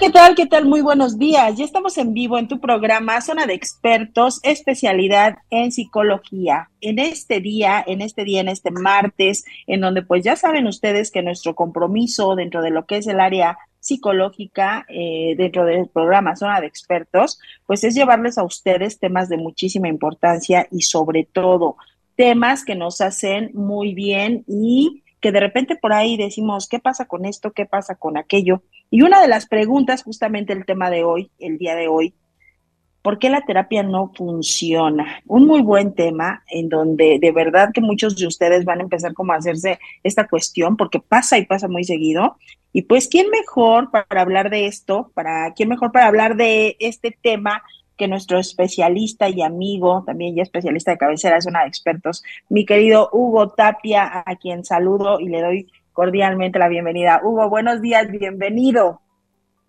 ¿Qué tal? ¿Qué tal? Muy buenos días. Ya estamos en vivo en tu programa Zona de Expertos, especialidad en psicología. En este día, en este día, en este martes, en donde pues ya saben ustedes que nuestro compromiso dentro de lo que es el área psicológica eh, dentro del programa Zona de Expertos, pues es llevarles a ustedes temas de muchísima importancia y sobre todo temas que nos hacen muy bien y que de repente por ahí decimos, ¿qué pasa con esto? ¿Qué pasa con aquello? Y una de las preguntas, justamente el tema de hoy, el día de hoy, ¿por qué la terapia no funciona? Un muy buen tema en donde de verdad que muchos de ustedes van a empezar como a hacerse esta cuestión, porque pasa y pasa muy seguido. Y pues, ¿quién mejor para hablar de esto? ¿Para quién mejor para hablar de este tema? que nuestro especialista y amigo, también ya especialista de cabecera, es una de expertos, mi querido Hugo Tapia, a quien saludo y le doy cordialmente la bienvenida. Hugo, buenos días, bienvenido.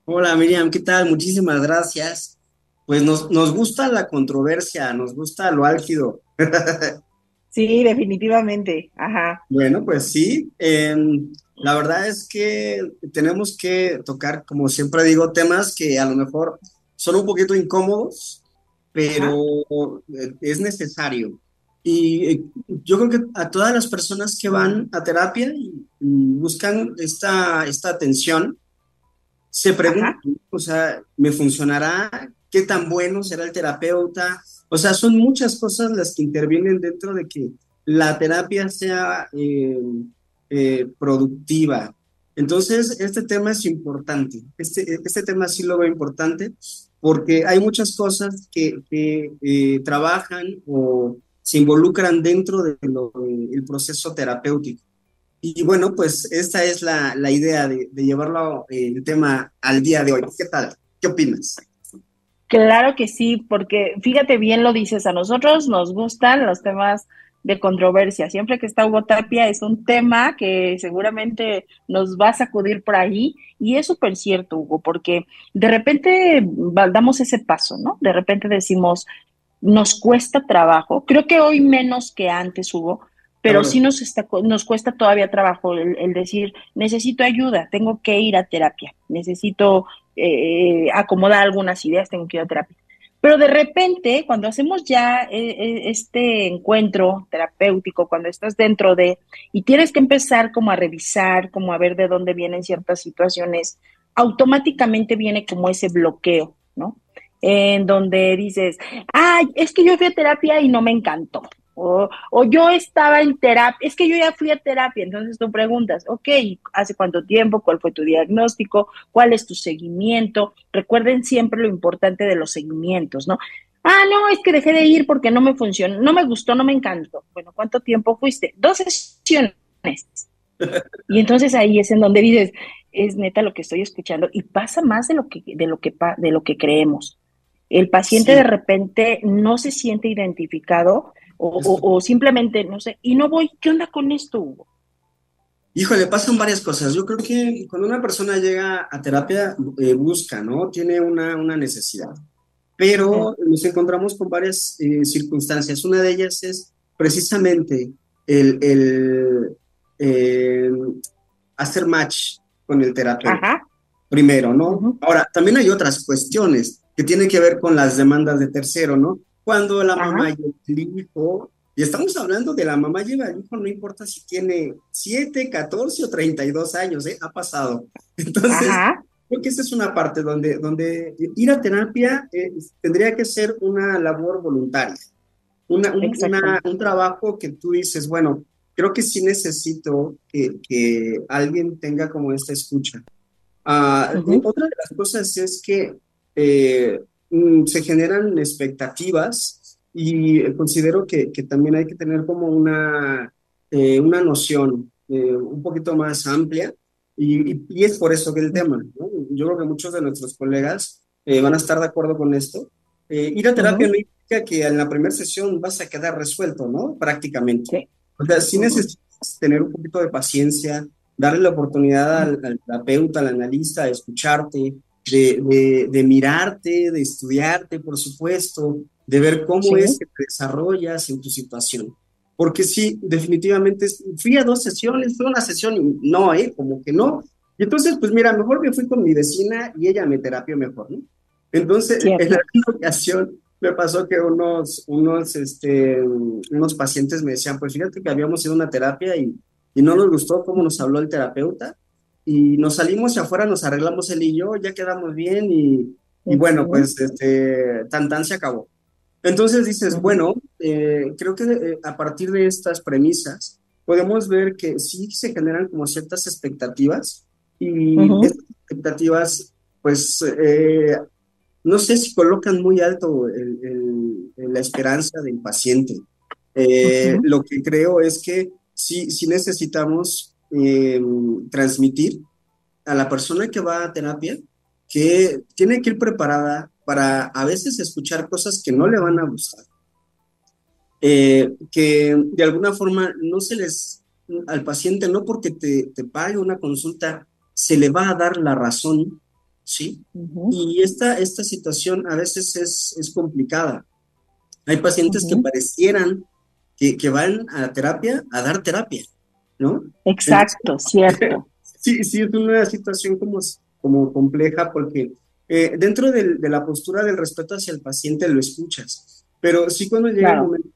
Hola Miriam, ¿qué tal? Muchísimas gracias. Pues nos, nos gusta la controversia, nos gusta lo álgido. sí, definitivamente. Ajá. Bueno, pues sí. Em, la verdad es que tenemos que tocar, como siempre digo, temas que a lo mejor son un poquito incómodos, pero eh, es necesario. Y eh, yo creo que a todas las personas que van a terapia y, buscan esta, esta atención, se preguntan, o sea, ¿me funcionará? ¿Qué tan bueno será el terapeuta? O sea, son muchas cosas las que intervienen dentro de que la terapia sea eh, productiva. Entonces, este tema es importante. Este, este tema sí lo veo importante porque hay muchas cosas que, eh, trabajan o se involucran dentro del proceso terapéutico. Y bueno, pues esta es la, idea de, llevarlo el tema al día de hoy. ¿Qué tal? ¿Qué opinas? Claro que sí, porque fíjate bien lo dices, a nosotros nos gustan los temas de controversia. Siempre que está Hugo Tapia es un tema que seguramente nos va a sacudir por ahí y es súper cierto, Hugo, porque de repente damos ese paso, ¿no? De repente decimos, nos cuesta trabajo, creo que hoy menos que antes, Hugo, pero sí nos, está, nos cuesta todavía trabajo el, decir, necesito ayuda, tengo que ir a terapia, necesito eh, acomodar algunas ideas, tengo que ir a terapia. Pero de repente, cuando hacemos ya eh, eh, este encuentro terapéutico, cuando estás dentro de, y tienes que empezar como a revisar, como a ver de dónde vienen ciertas situaciones, automáticamente viene como ese bloqueo, ¿no? En donde dices, ay, es que yo fui a terapia y no me encantó, o, yo estaba en terapia, es que yo ya fui a terapia, entonces tú preguntas, ok, ¿hace cuánto tiempo? ¿Cuál fue tu diagnóstico? ¿Cuál es tu seguimiento? Recuerden siempre lo importante de los seguimientos, ¿no? Ah, no, es que dejé de ir porque no me funcionó, no me gustó, no me encantó. Bueno, ¿cuánto tiempo fuiste? Dos sesiones. Y entonces ahí es en donde dices, es neta lo que estoy escuchando y pasa más de lo que de lo que de lo que creemos. El paciente de repente no se siente identificado o, simplemente, no sé, y no voy, ¿qué onda con esto, Hugo? Híjole, pasan varias cosas. Yo creo que cuando una persona llega a terapia, eh, busca, ¿no? Tiene una, una necesidad. Pero nos encontramos con varias eh, circunstancias. Una de ellas es precisamente el, el eh, hacer match con el terapeuta. Primero, ¿no? Ahora, también hay otras cuestiones que tienen que ver con las demandas de tercero, ¿no? Cuando la mamá lleva el hijo, y estamos hablando de la mamá lleva el hijo, no importa si tiene 7, 14 o 32 años, ¿eh? ha pasado. Entonces, creo que esa es una parte donde, donde ir a terapia eh, tendría que ser una labor voluntaria, una, un, trabajo que tú dices, bueno, creo que sí necesito que, que alguien tenga como esta escucha. Ah, otra de las cosas es que eh, Mm, se generan expectativas y considero que, que, también hay que tener como una, eh, una noción eh, un poquito más amplia y, y, es por eso que el tema, ¿no? yo creo que muchos de nuestros colegas eh, van a estar de acuerdo con esto, Eh, ir a terapia no implica que en la primera sesión vas a quedar resuelto, ¿no? Prácticamente. O sea, sí necesitas tener un poquito de paciencia, darle la oportunidad al, terapeuta, al analista, de escucharte, de, de, mirarte, de estudiarte, por supuesto, de ver cómo es que te desarrollas en tu situación. Porque sí, definitivamente, fui a dos sesiones, fue una sesión y no, ¿eh? Como que no. Y entonces, pues mira, mejor me fui con mi vecina y ella me terapió mejor, ¿no? Entonces, en la ocasión me pasó que unos, unos, este, unos pacientes me decían, pues fíjate que habíamos ido a una terapia y, y no nos gustó cómo nos habló el terapeuta y nos salimos y afuera nos arreglamos él y yo, ya quedamos bien y, y bueno, pues este, tan tan se acabó. Entonces dices, bueno, eh, creo que eh, a partir de estas premisas podemos ver que sí se generan como ciertas expectativas y estas expectativas, pues, eh, no sé si colocan muy alto la esperanza del paciente. Lo que creo es que sí, sí necesitamos transmitir a la persona que va a terapia que tiene que ir preparada para a veces escuchar cosas que no le van a gustar, eh, que de alguna forma no se les, al paciente, no porque te, te, pague una consulta, se le va a dar la razón, ¿sí? Y esta, esta situación a veces es, es complicada. Hay pacientes que parecieran que, que, van a terapia a dar terapia, ¿no? Exacto, cierto. Sí, sí, es una situación como, como compleja porque eh, dentro de, la postura del respeto hacia el paciente lo escuchas, pero sí cuando llega el momento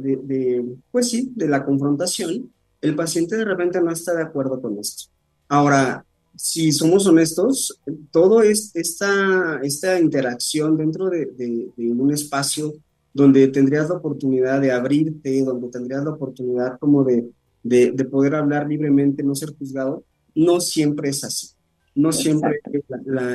de, pues sí, de la confrontación, el paciente de repente no está de acuerdo con esto. Ahora, si somos honestos, todo es esta, esta interacción dentro de, un espacio donde tendrías la oportunidad de abrirte, donde tendrías la oportunidad como de, de, poder hablar libremente, no ser juzgado, no siempre es así. No siempre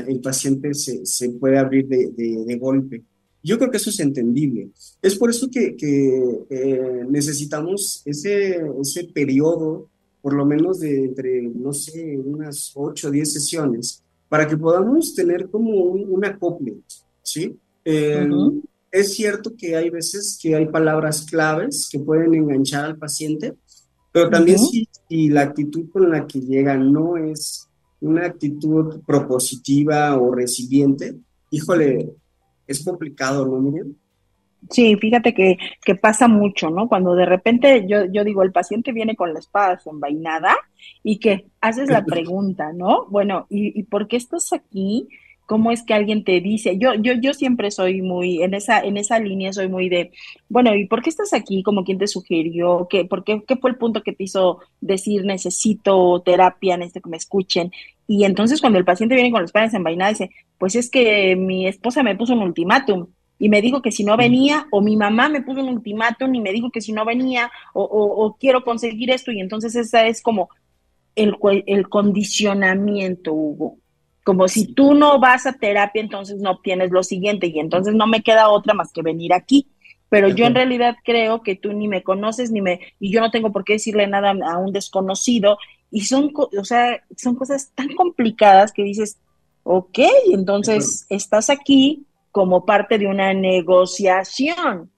el paciente se, se, puede abrir de, de, golpe. Yo creo que eso es entendible. Es por eso que, que eh, necesitamos ese, ese periodo, por lo menos de entre, no sé, unas 8 o 10 sesiones, para que podamos tener como un, acople, ¿sí? Eh, es cierto que hay veces que hay palabras claves que pueden enganchar al paciente, pero también si, si, la actitud con la que llega no es una actitud propositiva o recibiente, híjole, es complicado, ¿no, Miriam? Sí, fíjate que, que, pasa mucho, ¿no? Cuando de repente yo, yo digo, el paciente viene con la espada desenvainada y que haces la pregunta, ¿no? Bueno, ¿y, ¿y por qué estás aquí? Cómo es que alguien te dice, yo, yo, yo siempre soy muy, en esa, en esa línea soy muy de, bueno, ¿y por qué estás aquí? Como quien te sugirió, ¿Qué, por qué, qué fue el punto que te hizo decir necesito terapia, necesito que me escuchen? Y entonces cuando el paciente viene con los padres envainados, dice, pues es que mi esposa me puso un ultimátum y me dijo que si no venía, o mi mamá me puso un ultimátum y me dijo que si no venía, o, o, quiero conseguir esto, y entonces esa es como el, el condicionamiento, Hugo como si tú no vas a terapia, entonces no obtienes lo siguiente y entonces no me queda otra más que venir aquí. Pero yo en realidad creo que tú ni me conoces ni me y yo no tengo por qué decirle nada a un desconocido y son, o sea, son cosas tan complicadas que dices, ok, entonces estás aquí como parte de una negociación.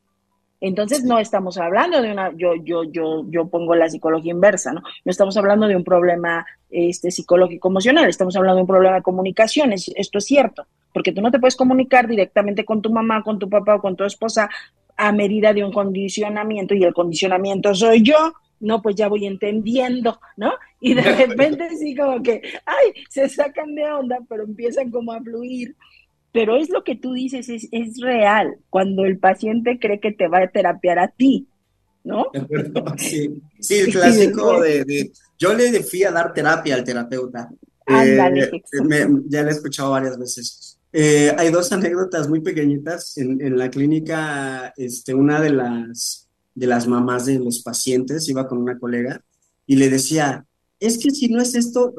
Entonces no estamos hablando de una, yo, yo, yo, yo pongo la psicología inversa, ¿no? No estamos hablando de un problema este, psicológico emocional, estamos hablando de un problema de comunicación, esto es cierto, porque tú no te puedes comunicar directamente con tu mamá, con tu papá o con tu esposa a medida de un condicionamiento y el condicionamiento soy yo, no, pues ya voy entendiendo, ¿no? Y de repente sí como que, ay, se sacan de onda, pero empiezan como a fluir pero es lo que tú dices, es, es real, cuando el paciente cree que te va a terapiar a ti, ¿no? Sí, sí el clásico de, yo le fui a dar terapia al terapeuta. Ándale, eh, ya le he escuchado varias veces. Eh, hay dos anécdotas muy pequeñitas en, en, la clínica. Este, una de las, de las mamás de los pacientes iba con una colega y le decía, es que si no es esto,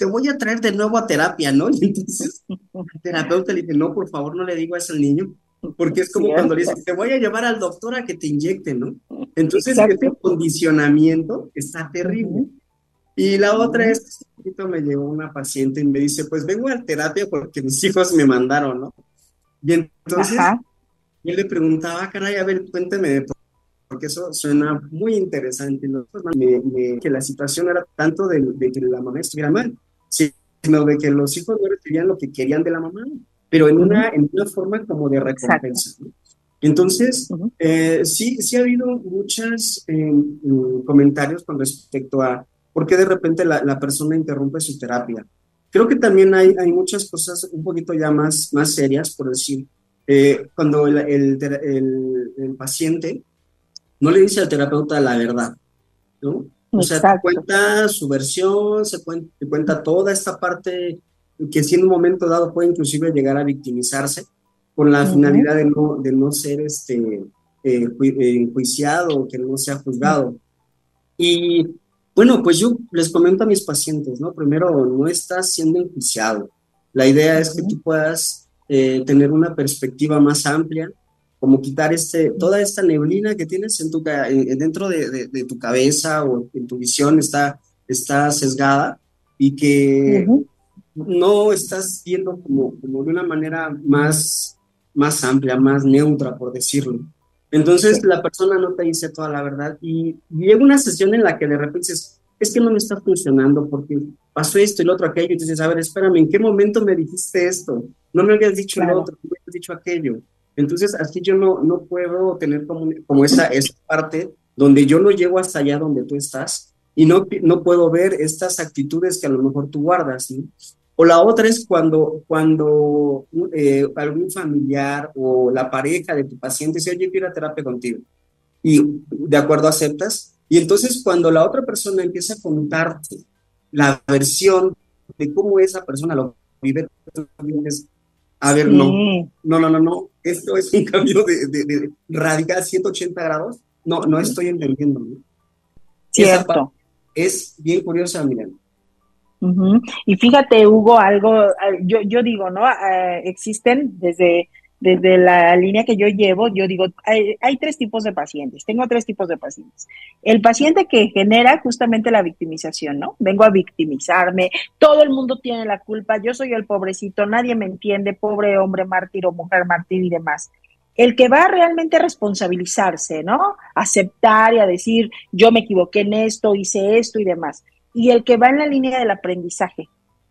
te voy a traer de nuevo a terapia, ¿no? Y entonces el terapeuta le dice, no, por favor, no le digo eso al niño, porque es como cuando le dice, te voy a llevar al doctor a que te inyecte, ¿no? Entonces ese condicionamiento está terrible. Y la otra es, un poquito me llegó una paciente y me dice, pues vengo a terapia porque mis hijos me mandaron, ¿no? Y entonces Y él le preguntaba, caray, a ver, cuénteme, porque eso suena muy interesante. ¿no? que la situación era tanto de, que la mamá estuviera mal, sino de que los hijos no recibían lo que querían de la mamá, pero en una, en una forma como de recompensa. Entonces, eh, sí, sí ha habido muchos eh, comentarios con respecto a por qué de repente la, la, persona interrumpe su terapia. Creo que también hay, hay muchas cosas un poquito ya más, más serias, por decir, eh, cuando el, el, el, paciente no le dice al terapeuta la verdad, ¿no? O sea, cuenta su versión, se cuenta, cuenta toda esta parte que si en un momento dado puede inclusive llegar a victimizarse con la finalidad de no, de no ser este, eh, eh, enjuiciado, que no sea juzgado. Y bueno, pues yo les comento a mis pacientes, ¿no? Primero, no estás siendo enjuiciado. La idea es que tú puedas eh, tener una perspectiva más amplia, como quitar este, toda esta neblina que tienes en tu, dentro de, de, tu cabeza o en tu visión está, está sesgada y que no estás viendo como, como de una manera más más amplia, más neutra, por decirlo. Entonces la persona no te dice toda la verdad y llega una sesión en la que de repente dices, es que no me está funcionando porque pasó esto y lo otro aquello y dices, a ver, espérame, ¿en qué momento me dijiste esto? No me habías dicho lo otro, no me habías dicho aquello. Entonces así yo no, no puedo tener como, como esa, esa parte donde yo no llego hasta allá donde tú estás y no, no puedo ver estas actitudes que a lo mejor tú guardas. ¿no? O la otra es cuando, cuando eh, algún familiar o la pareja de tu paciente dice, oye, quiero terapia contigo. Y de acuerdo aceptas. Y entonces cuando la otra persona empieza a contarte la versión de cómo esa persona lo vive, a ver, no, no, no, no, no, esto es un cambio de, de, radical 180 grados. No, no estoy entendiendo. Cierto. Es bien curiosa, miren. Y fíjate, Hugo, algo, yo, yo digo, ¿no? Eh, existen desde, desde la línea que yo llevo, yo digo, hay, tres tipos de pacientes, tengo tres tipos de pacientes. El paciente que genera justamente la victimización, ¿no? Vengo a victimizarme, todo el mundo tiene la culpa, yo soy el pobrecito, nadie me entiende, pobre hombre mártir o mujer mártir y demás. El que va realmente a responsabilizarse, ¿no? Aceptar y a decir, yo me equivoqué en esto, hice esto y demás y el que va en la línea del aprendizaje,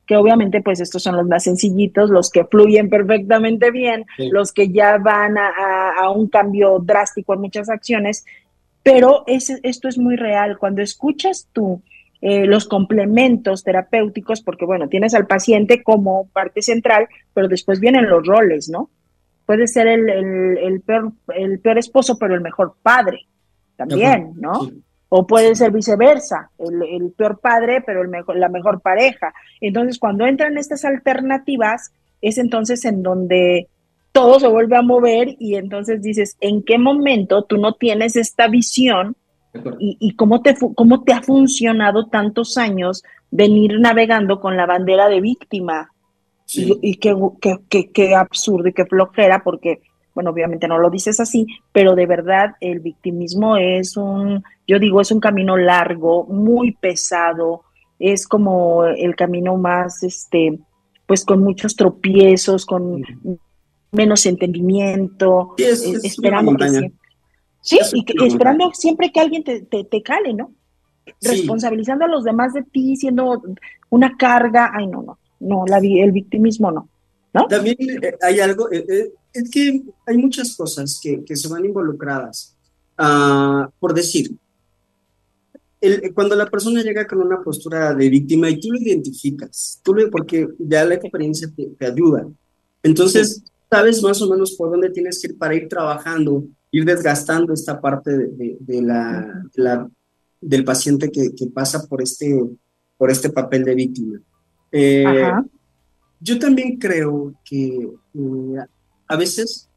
que obviamente pues estos son los más sencillitos, los que fluyen perfectamente bien, los que ya van a, un cambio drástico en muchas acciones, pero esto es muy real. Cuando escuchas tú eh, los complementos terapéuticos, porque bueno, tienes al paciente como parte central, pero después vienen los roles, ¿no? Puede ser el, el, peor, el peor esposo, pero el mejor padre también, ¿no? O puede ser viceversa, el, peor padre, pero el mejor, la mejor pareja. Entonces, cuando entran estas alternativas, es entonces en donde todo se vuelve a mover y entonces dices, ¿en qué momento tú no tienes esta visión y, cómo, te, cómo te ha funcionado tantos años venir navegando con la bandera de víctima? Y, y qué, qué, qué absurdo y qué flojera, porque bueno, obviamente no lo dices así, pero de verdad el victimismo es un, yo digo, es un camino largo, muy pesado, es como el camino más, este, pues con muchos tropiezos, con menos entendimiento, eh, esperando que siempre, sí, y esperando siempre que alguien te, te, cale, ¿no? Responsabilizando a los demás de ti, siendo una carga, ay, no, no, no, la, el victimismo no. ¿No? También eh, hay algo, eh, es que hay muchas cosas que, que se van involucradas. Ah, por decir, el, cuando la persona llega con una postura de víctima y tú lo identificas, tú lo, porque ya la experiencia te, te ayuda. Entonces, sabes más o menos por dónde tienes que ir para ir trabajando, ir desgastando esta parte de, de, la, la, del paciente que, que, pasa por este, por este papel de víctima. Eh, yo también creo que eh, a veces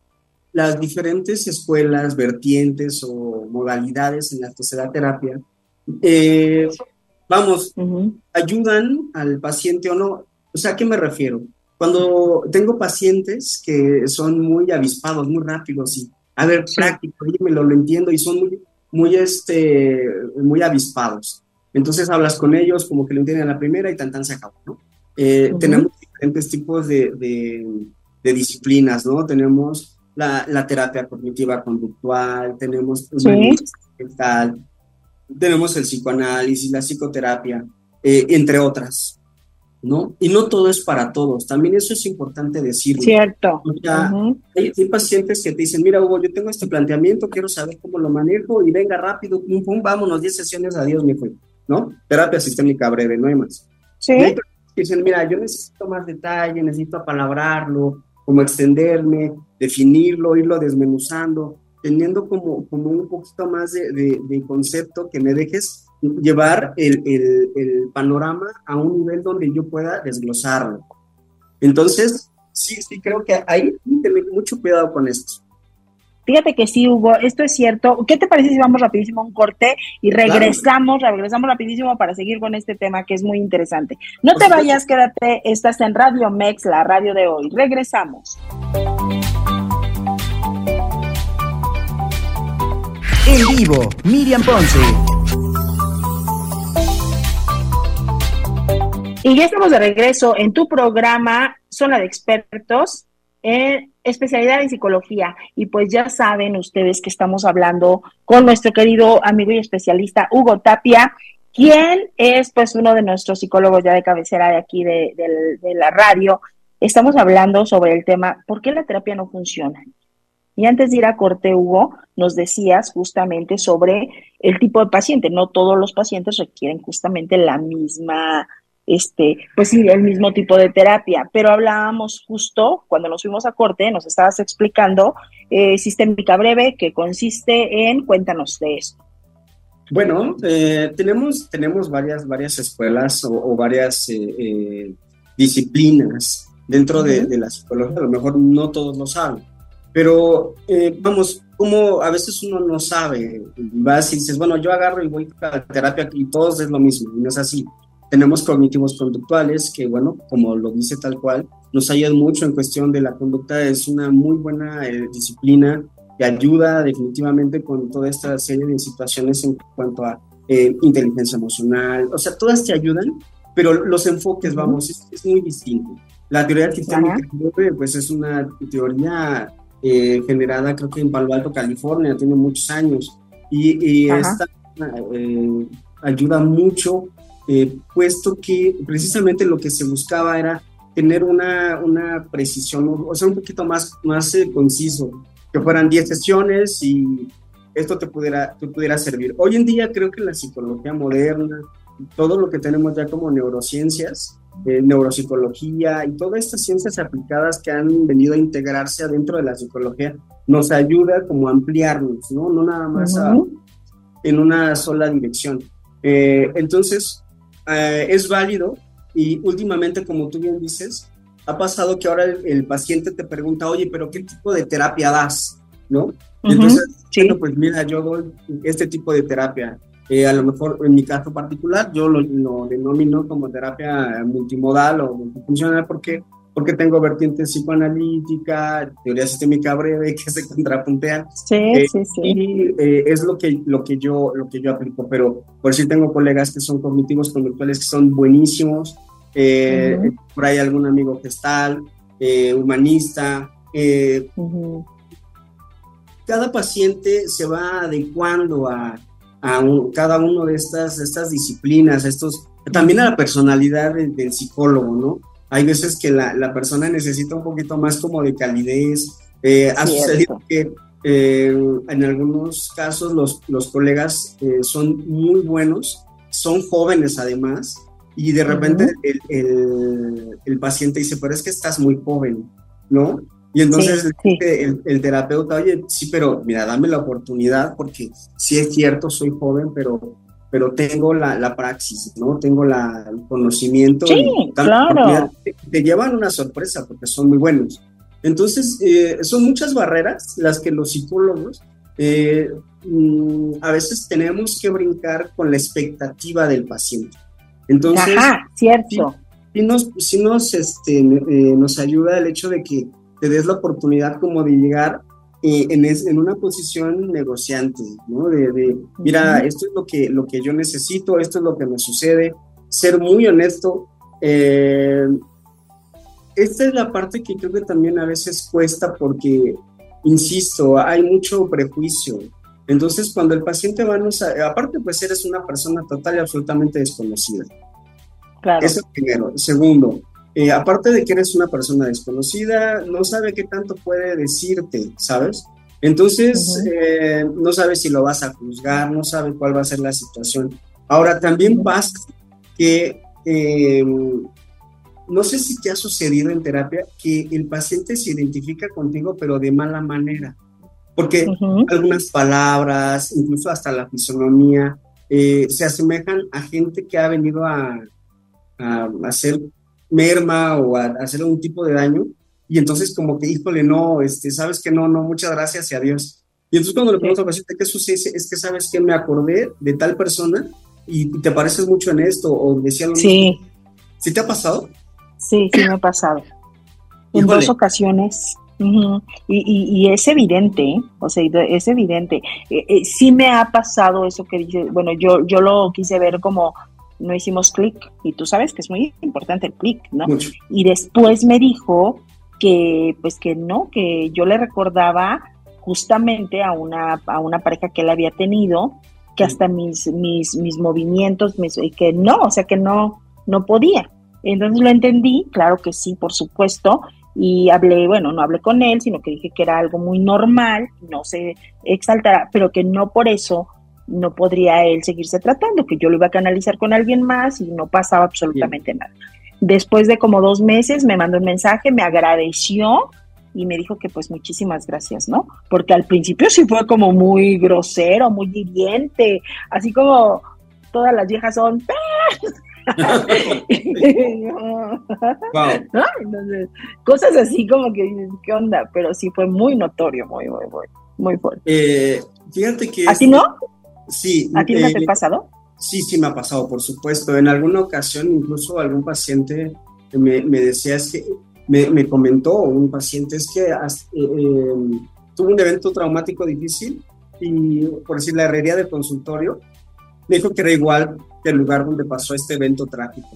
las diferentes escuelas, vertientes o modalidades en las que se da terapia, eh, vamos, ayudan al paciente o no. O sea, ¿a qué me refiero? Cuando tengo pacientes que son muy avispados, muy rápidos y, a ver, práctico, dímelo, lo entiendo y son muy, muy, este, muy avispados. Entonces hablas con ellos como que lo entienden a la primera y tan tan se acabó, ¿no? Eh, tenemos diferentes tipos de de disciplinas, ¿no? Tenemos la, terapia cognitiva conductual, tenemos ¿Sí? tenemos el psicoanálisis, la psicoterapia, eh, entre otras. ¿no? Y no todo es para todos, también eso es importante decirlo. Cierto. hay, pacientes que te dicen, mira Hugo, yo tengo este planteamiento, quiero saber cómo lo manejo y venga rápido, pum, pum, vámonos, 10 sesiones, adiós, mi fue, ¿no? Terapia sistémica breve, no hay más. Sí. hay que dicen, mira, yo necesito más detalle, necesito apalabrarlo, como extenderme, definirlo, irlo desmenuzando, teniendo como, como un poquito más de, de concepto que me dejes llevar el, el, panorama a un nivel donde yo pueda desglosarlo. Entonces, sí, sí, creo que hay mucho cuidado con esto. Fíjate que sí, Hugo, esto es cierto. ¿Qué te parece si vamos rapidísimo a un corte y regresamos, regresamos rapidísimo para seguir con este tema que es muy interesante? No te vayas, quédate, estás en Radio Mex, la radio de hoy. Regresamos. En vivo, Miriam Ponce. Y ya estamos de regreso en tu programa Zona de Expertos en especialidad en psicología. Y pues ya saben ustedes que estamos hablando con nuestro querido amigo y especialista Hugo Tapia, quien es pues uno de nuestros psicólogos ya de cabecera de aquí de, de la radio. Estamos hablando sobre el tema, ¿por qué la terapia no funciona? Y antes de ir a corte, Hugo, nos decías justamente sobre el tipo de paciente. No todos los pacientes requieren justamente la misma este, pues sí, el mismo tipo de terapia, pero hablábamos justo cuando nos fuimos a corte, nos estabas explicando eh, sistémica breve, que consiste en, cuéntanos de esto. Bueno, eh, tenemos, tenemos varias, varias escuelas o, varias eh, eh, disciplinas dentro de, de, la psicología, a lo mejor no todos lo saben, pero vamos, como a veces uno no sabe, vas y dices, bueno, yo agarro y voy a la terapia y todos es lo mismo, y no es así tenemos cognitivos conductuales que, bueno, como lo dice tal cual, nos ayudan mucho en cuestión de la conducta. Es una muy buena eh, disciplina que ayuda definitivamente con toda esta serie de situaciones en cuanto a eh, inteligencia emocional. O sea, todas te ayudan, pero los enfoques, vamos, es, muy distinto. La teoría sistémica, pues es una teoría eh, generada creo que en Palo Alto, California, tiene muchos años y, y esta ayuda mucho eh, puesto que precisamente lo que se buscaba era tener una, una precisión, o sea, un poquito más, más eh, conciso, que fueran 10 sesiones y esto te pudiera, te pudiera servir. Hoy en día creo que la psicología moderna, todo lo que tenemos ya como neurociencias, eh, neuropsicología y todas estas ciencias aplicadas que han venido a integrarse adentro de la psicología, nos ayuda como a ampliarnos, ¿no? No nada más en una sola dirección. entonces, eh, es válido y últimamente, como tú bien dices, ha pasado que ahora el, paciente te pregunta, oye, pero ¿qué tipo de terapia das? ¿No? entonces, bueno, pues mira, yo doy este tipo de terapia. Eh, a lo mejor en mi caso particular, yo lo, lo denomino como terapia multimodal o multifuncional porque porque tengo vertientes psicoanalítica, teoría sistémica breve que se contrapuntean. Sí, eh, sí, sí. Y eh, es lo que, lo, que yo, lo que yo aplico, pero por si tengo colegas que son cognitivos conductuales que son buenísimos, eh, por ahí algún amigo gestal, humanista. Cada paciente se va adecuando a, a cada una de estas, estas disciplinas, estos, también a la personalidad del psicólogo, ¿no? Hay veces que la, la persona necesita un poquito más como de calidez. Eh, ha sucedido que eh, en algunos casos los, los colegas eh, son muy buenos, son jóvenes además, y de repente el, el, el, paciente dice, pero es que estás muy joven, ¿no? Y entonces El, el, terapeuta, oye, sí, pero mira, dame la oportunidad porque sí es cierto, soy joven, pero pero tengo la, la praxis, ¿no? Tengo la, el conocimiento. Sí, claro. Te, llevan una sorpresa porque son muy buenos. Entonces, eh, son muchas barreras las que los psicólogos eh, mm, a veces tenemos que brincar con la expectativa del paciente. Entonces, Ajá, cierto. Si, nos, si nos, este, eh, nos ayuda el hecho de que te des la oportunidad como de llegar en, en, una posición negociante, ¿no? De, mira, esto es lo que, lo que yo necesito, esto es lo que me sucede, ser muy honesto. Eh, esta es la parte que creo que también a veces cuesta porque insisto, hay mucho prejuicio. Entonces, cuando el paciente va, no sabe, aparte, pues eres una persona total y absolutamente desconocida. Claro. Eso primero. Segundo, eh, aparte de que eres una persona desconocida, no sabe qué tanto puede decirte, ¿sabes? Entonces, eh, no sabe si lo vas a juzgar, no sabe cuál va a ser la situación. Ahora, también pasa que, eh, no sé si te ha sucedido en terapia, que el paciente se identifica contigo, pero de mala manera, porque algunas palabras, incluso hasta la fisonomía, se asemejan a gente que ha venido a, a hacer merma o a, hacer algún tipo de daño. Y entonces como que, híjole, no, este, sabes que no, no, muchas gracias y adiós. Y entonces cuando le pregunto al paciente qué sucede, es que sabes que me acordé de tal persona y te pareces mucho en esto o decía lo sí. ¿Sí te ha pasado? Sí, sí me ha pasado. En dos ocasiones. y, y, es evidente, ¿eh? o sea, es evidente. Eh, eh, sí me ha pasado eso que dice, bueno, yo, yo lo quise ver como no hicimos clic y tú sabes que es muy importante el clic, ¿no? Y después me dijo que pues que no, que yo le recordaba justamente a una, a una pareja que él había tenido, que hasta mis, mis, mis movimientos, mis, que no, o sea que no, no podía. Entonces lo entendí, claro que sí, por supuesto, y hablé, bueno, no hablé con él, sino que dije que era algo muy normal, no se exaltará, pero que no por eso no podría él seguirse tratando, que yo lo iba a canalizar con alguien más y no pasaba absolutamente nada. Después de como dos meses me mandó un mensaje, me agradeció y me dijo que pues muchísimas gracias, ¿no? Porque al principio sí fue como muy grosero, muy hiriente, así como todas las viejas son... cosas así como que, ¿qué onda? Pero sí fue muy notorio, muy, muy, muy, muy fuerte. Eh, fíjate que... ¿Así no? Sí. ¿A ti no te ha pasado? Sí, sí me ha pasado, por supuesto. En alguna ocasión, incluso algún paciente me, decía, es que me, comentó un paciente, es que eh, eh, tuvo un evento traumático difícil y, por decir, la herrería del consultorio, me dijo que era igual que el lugar donde pasó este evento trágico.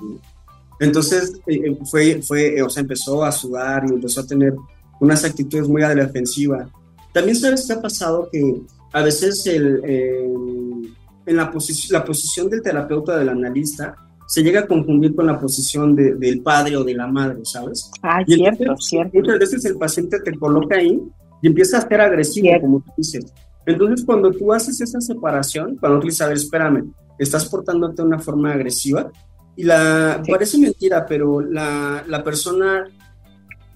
Entonces, eh, fue, fue, o sea, empezó a sudar y empezó a tener unas actitudes muy a la defensiva. También sabes qué ha pasado que a veces el, en la, la posición del terapeuta, del analista, se llega a confundir con la posición del padre o de la madre, ¿sabes? Ah, cierto, cierto. Muchas veces el paciente te coloca ahí y empieza a ser agresivo, como tú dices. Entonces, cuando tú haces esa separación, cuando tú dices, a ver, espérame, estás portándote de una forma agresiva, y la, parece mentira, pero la, la, persona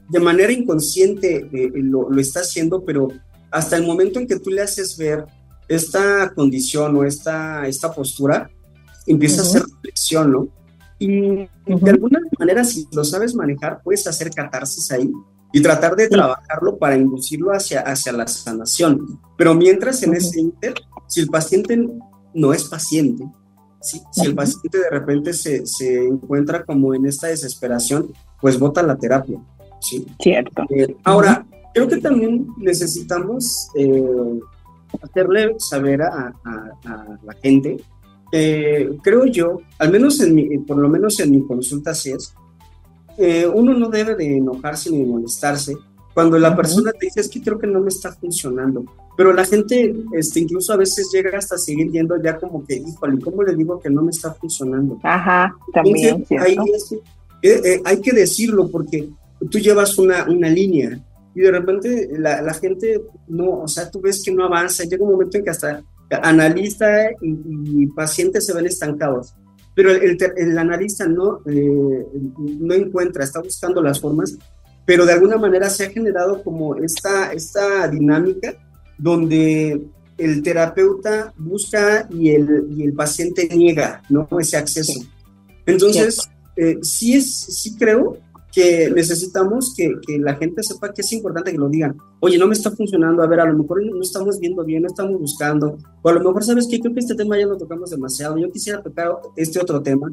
de manera inconsciente eh, lo, lo está haciendo, pero hasta el momento en que tú le haces ver esta condición o esta, esta postura, empieza a hacer reflexión, ¿no? Y de alguna manera, si lo sabes manejar, puedes hacer catarsis ahí y tratar de trabajarlo para inducirlo hacia, hacia la sanación. Pero mientras en ese inter, si el paciente no es paciente, si, si el paciente de repente se, se, encuentra como en esta desesperación, pues vota la terapia. ¿sí? Cierto. Eh, ahora, creo que también necesitamos eh, hacerle saber a, la gente que creo yo, al menos en mi, por lo menos en mi consulta sí es, eh, uno no debe de enojarse ni molestarse cuando la persona te dice es que creo que no me está funcionando. Pero la gente, este, incluso a veces llega hasta seguir yendo ya como que, híjole, ¿cómo le digo que no me está funcionando? Ajá, también. Eh, eh, hay que decirlo porque tú llevas una, una línea y de repente la, gente no, o sea, tú ves que no avanza, llega un momento en que hasta analista y, paciente se ven estancados, pero el, el, analista no, eh, no encuentra, está buscando las formas, pero de alguna manera se ha generado como esta, esta dinámica donde el terapeuta busca y el, y el paciente niega ¿no? ese acceso. Entonces, eh, sí, es, sí creo que necesitamos que, que, la gente sepa que es importante que lo digan. Oye, no me está funcionando, a ver, a lo mejor no estamos viendo bien, no estamos buscando, o a lo mejor, ¿sabes qué? Creo que este tema ya lo tocamos demasiado. Yo quisiera tocar este otro tema,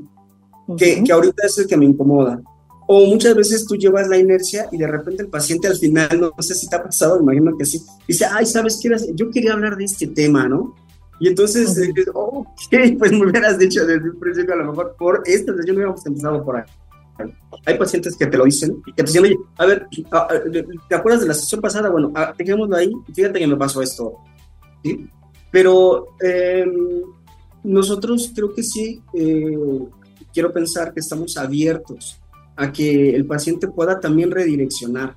que, que ahorita es el que me incomoda. O muchas veces tú llevas la inercia y de repente el paciente al final, no, sé si te ha pasado, imagino que sí, dice, ay, ¿sabes qué? Yo quería hablar de este tema, ¿no? Y entonces, uh ok, pues me hubieras dicho desde un principio, a lo mejor por esta sesión no hubiéramos empezado por ahí. Hay pacientes que te lo dicen, que te dicen, oye, a ver, ah, ah, ¿te acuerdas de la sesión pasada? Bueno, dejémoslo ahí, fíjate que me pasó esto. ¿sí? Pero em, nosotros creo que sí, eh, quiero pensar que estamos abiertos a que el paciente pueda también redireccionar,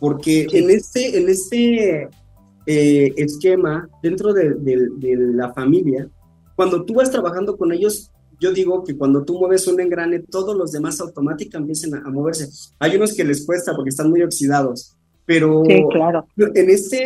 porque en este, en este eh, esquema, dentro de, la familia, cuando tú vas trabajando con ellos, yo digo que cuando tú mueves un engrane, todos los demás automáticamente empiezan a, moverse. Hay unos que les cuesta porque están muy oxidados, pero claro. en, este,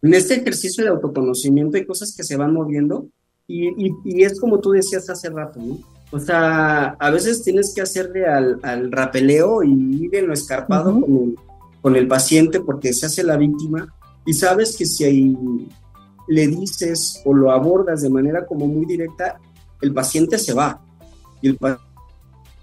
en este ejercicio de autoconocimiento hay cosas que se van moviendo y, y, es como tú decías hace rato, ¿no? O sea, a veces tienes que hacerle al, al rapeleo y ir en lo escarpado con, el, con el paciente porque se hace la víctima y sabes que si ahí le dices o lo abordas de manera como muy directa, el paciente se va. Y el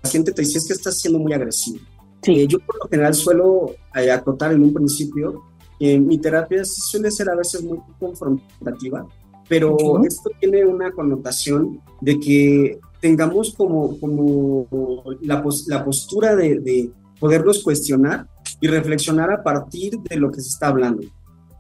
paciente te dice es que estás siendo muy agresivo. Eh, yo por lo general suelo eh, acotar en un principio que mi terapia suele ser a veces muy confrontativa, pero esto tiene una connotación de que tengamos como, como la, la postura de, de poderlos cuestionar y reflexionar a partir de lo que se está hablando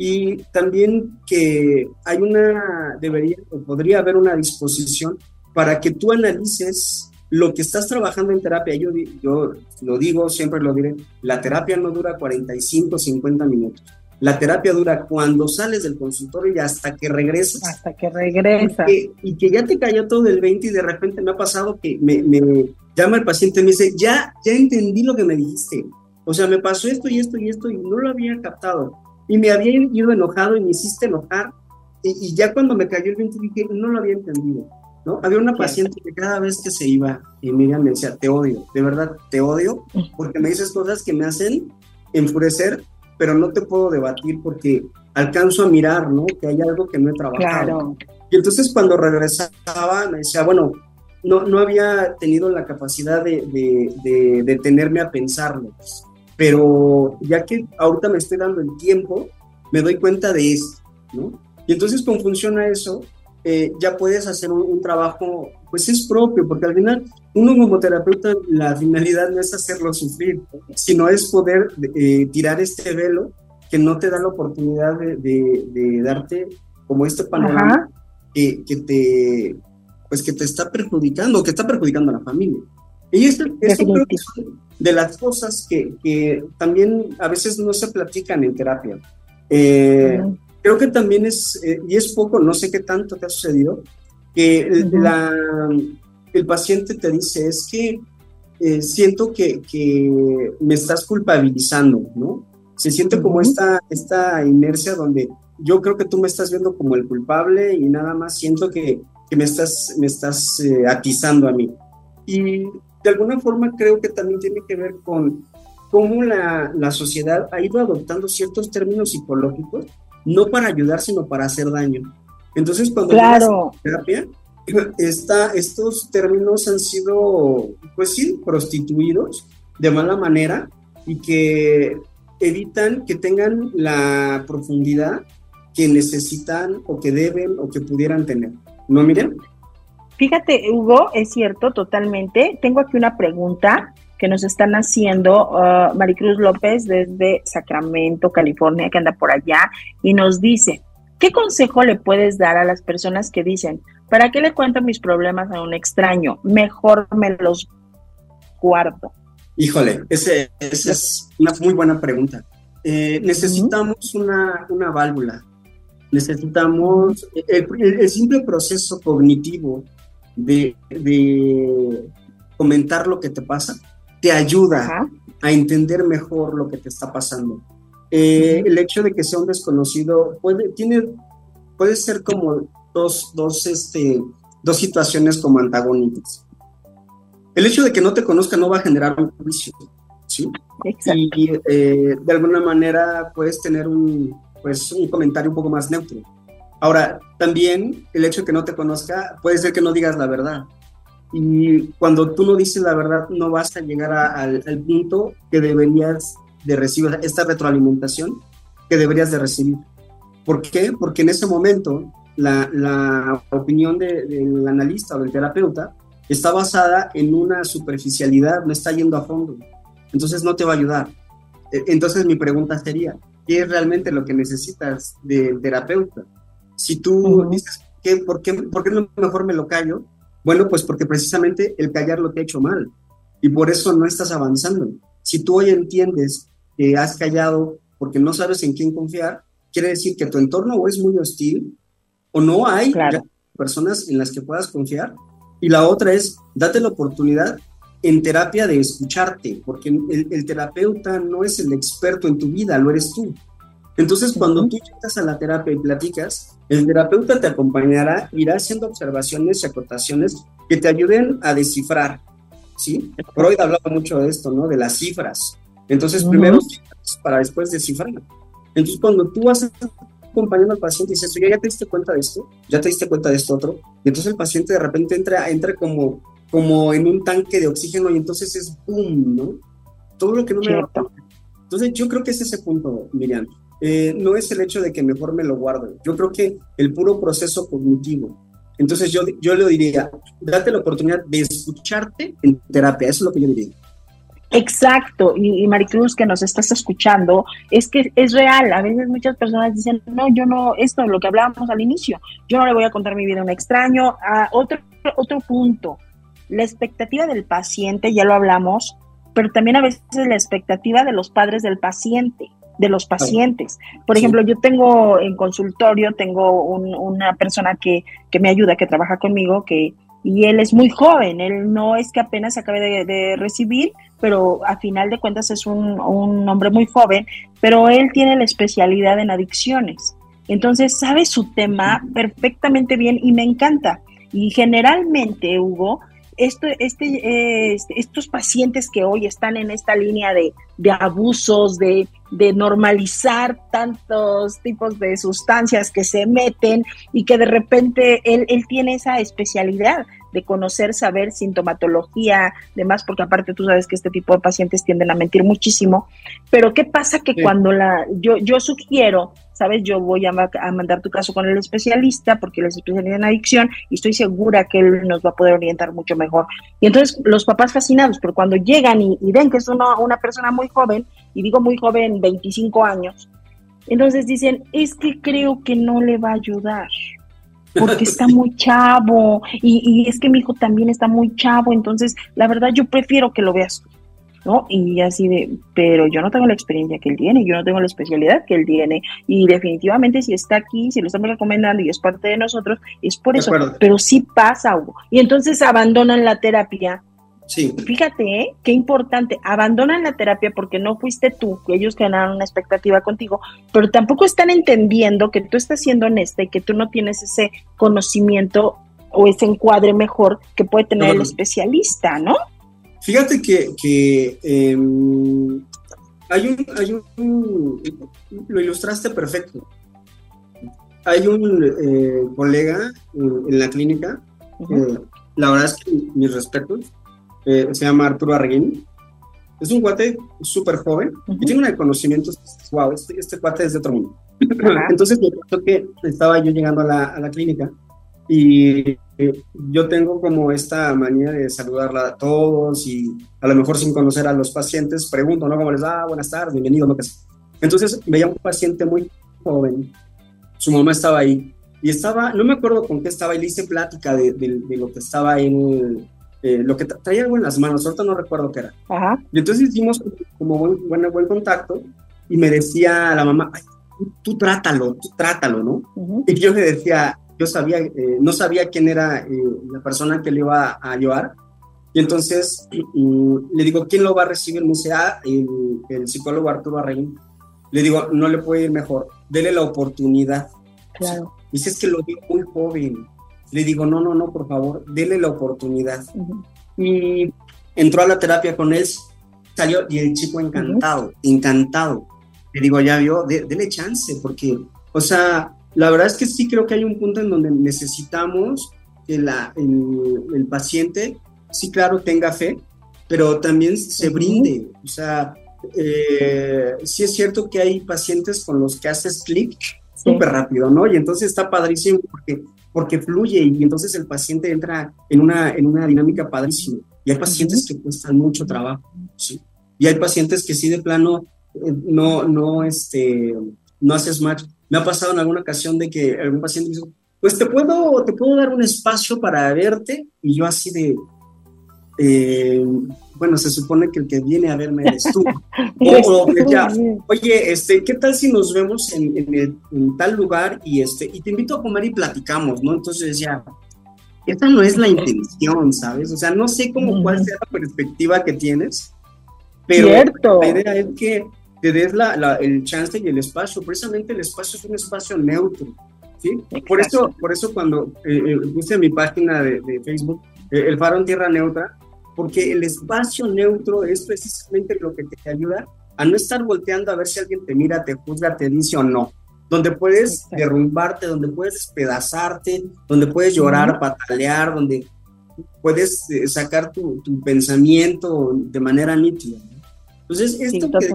y también que hay una, debería o podría haber una disposición para que tú analices lo que estás trabajando en terapia. Yo, yo lo digo, siempre lo diré, la terapia no dura 45, 50 minutos. La terapia dura cuando sales del consultorio y hasta que regresas. Hasta que regresas. Y que, ya te cayó todo el 20 y de repente me ha pasado que me, me llama el paciente y me dice, ya, ya entendí lo que me dijiste. O sea, me pasó esto y esto y esto y no lo había captado y me había ido enojado y me hiciste enojar. Y, ya cuando me cayó el 20 dije, no lo había entendido. ¿No? Había una paciente que cada vez que se iba, y Miriam me decía, te odio, de verdad, te odio, porque me dices cosas que me hacen enfurecer, pero no te puedo debatir porque alcanzo a mirar, ¿no? Que hay algo que no he trabajado. Y entonces cuando regresaba me decía, bueno, no, no había tenido la capacidad de, de, de detenerme a pensarlo pero ya que ahorita me estoy dando el tiempo, me doy cuenta de esto, ¿no? Y entonces con funciona eso, eh, ya puedes hacer un, trabajo, pues es propio, porque al final uno como terapeuta la finalidad no es hacerlo sufrir, sino es poder eh, tirar este velo que no te da la oportunidad de, darte como este panorama que, que, te pues que te está perjudicando, que está perjudicando a la familia. Y esto, esto creo que de las cosas que, que, también a veces no se platican en terapia. Eh, creo que también es, eh, y es poco, no sé qué tanto te ha sucedido, que la, el paciente te dice, es que eh, siento que, que, me estás culpabilizando, ¿no? Se siente como esta, esta inercia donde yo creo que tú me estás viendo como el culpable y nada más siento que, que me estás, me estás atizando a mí. Y de alguna forma creo que también tiene que ver con cómo la, la sociedad ha ido adoptando ciertos términos psicológicos, no para ayudar, sino para hacer daño. Entonces, cuando claro. terapia, esta, estos términos han sido, pues sí, prostituidos de mala manera y que evitan que tengan la profundidad que necesitan o que deben o que pudieran tener. ¿No, miren? Fíjate, Hugo, es cierto, totalmente. Tengo aquí una pregunta que nos están haciendo uh, Maricruz López desde Sacramento, California, que anda por allá, y nos dice, ¿qué consejo le puedes dar a las personas que dicen, ¿para qué le cuento mis problemas a un extraño? Mejor me los guardo. Híjole, esa es una muy buena pregunta. Eh, necesitamos una, válvula, necesitamos el, simple proceso cognitivo de, comentar lo que te pasa, te ayuda a entender mejor lo que te está pasando. Eh, el hecho de que sea un desconocido puede, tiene, puede ser como dos, dos, este, dos situaciones como antagónicas. El hecho de que no te conozca no va a generar un juicio, ¿sí? Y eh, de alguna manera puedes tener un, pues, un comentario un poco más neutro. Ahora, también el hecho de que no te conozca puede ser que no digas la verdad. Y cuando tú no dices la verdad, no vas a llegar al, punto que deberías de recibir, esta retroalimentación que deberías de recibir. ¿Por qué? Porque en ese momento la, opinión del analista o del terapeuta está basada en una superficialidad, no está yendo a fondo. Entonces no te va a ayudar. E, entonces mi pregunta sería, ¿qué es realmente lo que necesitas de terapeuta? Si tú dices, ¿por, qué, ¿por qué no mejor me lo callo? Bueno, pues porque precisamente el callarlo te ha hecho mal y por eso no estás avanzando. Si tú hoy entiendes que has callado porque no sabes en quién confiar, quiere decir que tu entorno o es muy hostil o no hay personas en las que puedas confiar. Y la otra es, date la oportunidad en terapia de escucharte, porque el, terapeuta no es el experto en tu vida, lo eres tú. Entonces, cuando tú llegas a la terapia y platicas, el terapeuta te acompañará, irá haciendo observaciones y acotaciones que te ayuden a descifrar, ¿sí? Freud hablaba mucho de esto, ¿no? De las cifras. Entonces, primero para después descifrar. Entonces, cuando tú vas acompañando al paciente y dices, oye, ¿ya te diste cuenta de esto? ¿Ya te diste cuenta de esto otro? Y entonces el paciente de repente entra, entra como, como en un tanque de oxígeno y entonces es boom, ¿no? Todo lo que no me... Entonces yo creo que es ese punto, Miriam. Eh, no es el hecho de que mejor me lo guardo. Yo creo que el puro proceso cognitivo. Entonces yo, yo le diría, date la oportunidad de escucharte en terapia. Eso es lo que yo diría. Exacto, y, Maricruz que nos estás escuchando, es que es real, a veces muchas personas dicen, no, yo no, esto es lo que hablábamos al inicio, yo no le voy a contar mi vida a un extraño. Otro, otro punto, la expectativa del paciente, ya lo hablamos, pero también a veces la expectativa de los padres del paciente, de los pacientes. Por ejemplo, yo tengo en consultorio, tengo una persona que, que me ayuda, que trabaja conmigo, que y él es muy joven, él no es que apenas acabe de, recibir, pero a final de cuentas es un, un, hombre muy joven, pero él tiene la especialidad en adicciones. Entonces sabe su tema perfectamente bien y me encanta. Y generalmente, Hugo, esto, este, estos pacientes que hoy están en esta línea de, de abusos, de, de normalizar tantos tipos de sustancias que se meten y que de repente él, él tiene esa especialidad de conocer, saber sintomatología, demás, porque aparte tú sabes que este tipo de pacientes tienden a mentir muchísimo. Pero ¿qué pasa que cuando la, yo, yo sugiero, sabes, yo voy a, mandar tu caso con el especialista, porque él es especialista en adicción, y estoy segura que él nos va a poder orientar mucho mejor. Y entonces los papás fascinados, pero cuando llegan y, ven que es una, una persona muy joven, y digo muy joven, 25 años, entonces dicen, es que creo que no le va a ayudar porque está muy chavo y, y, es que mi hijo también está muy chavo, entonces la verdad yo prefiero que lo veas, ¿no? Y así de, pero yo no tengo la experiencia que él tiene, yo no tengo la especialidad que él tiene y definitivamente si está aquí, si lo estamos recomendando y es parte de nosotros, es por eso, pero sí pasa, Hugo. Y entonces abandonan la terapia Sí. Fíjate, ¿eh? qué importante. Abandonan la terapia porque no fuiste tú, que ellos ganaron una expectativa contigo, pero tampoco están entendiendo que tú estás siendo honesta y que tú no tienes ese conocimiento o ese encuadre mejor que puede tener el especialista, ¿no? Fíjate que, em, hay, un, hay un, lo ilustraste perfecto. Hay un eh, colega en, la clínica, eh, la verdad es que mis respetos, eh, se llama Arturo Arguín. Es un cuate súper joven y tiene un conocimiento, wow, este, este, cuate es de otro mundo. Entonces me que estaba yo llegando a la, a la clínica y eh, yo tengo como esta manía de saludarla a todos y a lo mejor sin conocer a los pacientes, pregunto, ¿no? ¿Cómo les va? Buenas tardes, bienvenido, lo que sea. Entonces veía un paciente muy joven, su mamá estaba ahí y estaba, no me acuerdo con qué estaba, y le hice plática de, de lo que estaba en, eh, lo que traía algo en las manos, ahorita no recuerdo qué era. Y entonces hicimos como buen, buen, buen contacto y me decía la mamá, tú, trátalo, tú trátalo, ¿no? Y yo le decía, yo sabía, eh, no sabía quién era eh, la persona que le iba a llevar. Y entonces le digo, ¿quién lo va a recibir? Me dice, ah, el, psicólogo Arturo Arreín. Le digo, no le puede ir mejor, dele la oportunidad. Claro. Dice, es que lo vi muy joven le digo, no, no, no, por favor, dele la oportunidad. Y entró a la terapia con él, salió y el chico encantado, encantado. Le digo, ya vio, dele chance, porque, o sea, la verdad es que sí creo que hay un punto en donde necesitamos que la, el, paciente, sí, claro, tenga fe, pero también se brinde. O sea, eh, sí es cierto que hay pacientes con los que haces clic súper rápido, ¿no? Y entonces está padrísimo porque porque fluye y entonces el paciente entra en una, en una dinámica padrísima. Y hay pacientes que cuestan mucho trabajo, ¿sí? Y hay pacientes que sí de plano eh, no, no, este, no haces match. Me ha pasado en alguna ocasión de que algún paciente me dice, pues te puedo, te puedo dar un espacio para verte, y yo así de, eh, bueno, se supone que el que viene a verme eres tú. o, oye, este, ¿qué tal si nos vemos en, tal lugar y, este, y te invito a comer y platicamos, ¿no? Entonces decía, esta no es la intención, ¿sabes? O sea, no sé cómo cuál sea la perspectiva que tienes, pero la idea es que te des la, el chance y el espacio. Precisamente el espacio es un espacio neutro, ¿sí? Por eso, por eso cuando eh, eh, puse mi página de, de Facebook, eh, el faro en tierra neutra, porque el espacio neutro es precisamente lo que te ayuda a no estar volteando a ver si alguien te mira, te juzga, te dice o no. Donde puedes derrumbarte, donde puedes despedazarte, donde puedes llorar, patalear, donde puedes eh, sacar tu, pensamiento de manera nítida. Entonces, esto, que,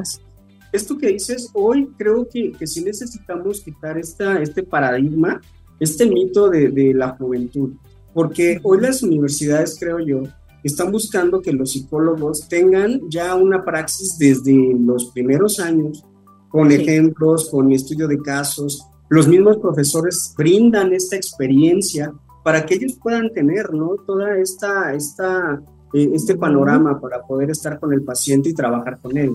esto que dices hoy, creo que, que sí necesitamos quitar esta, este paradigma, este mito de, de la juventud, porque hoy las universidades, creo yo, están buscando que los psicólogos tengan ya una praxis desde los primeros años, con ejemplos, con estudio de casos. Los mismos profesores brindan esta experiencia para que ellos puedan tener, ¿no? Toda esta, esta, eh, este panorama para poder estar con el paciente y trabajar con él.